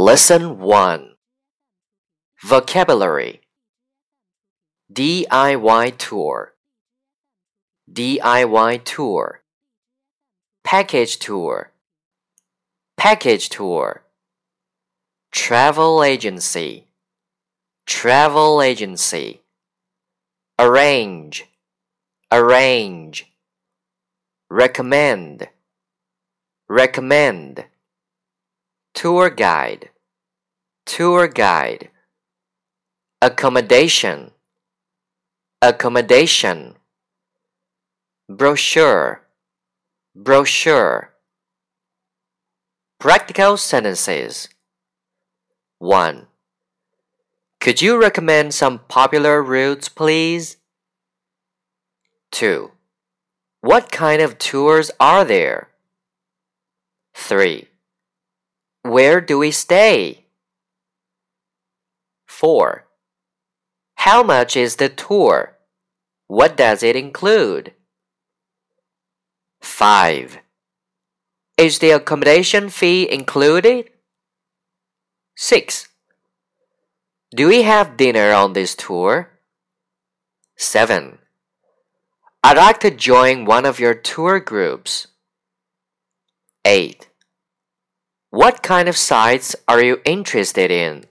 Lesson 1 Vocabulary. DIY tour. DIY tour. Package tour. Package tour. Travel agency. Travel agency. Arrange. Arrange. Recommend. Recommend. Tour guide Tour guide Accommodation Accommodation Brochure Brochure Practical sentences 1. Could you recommend some popular routes, please? 2. What kind of tours are there? 3. Where do we stay? 4. How much is the tour? What does it include? 5. Is the accommodation fee included? 6. Do we have dinner on this tour? 7. I'd like to join one of your tour groups. 8. What kind of sights are you interested in?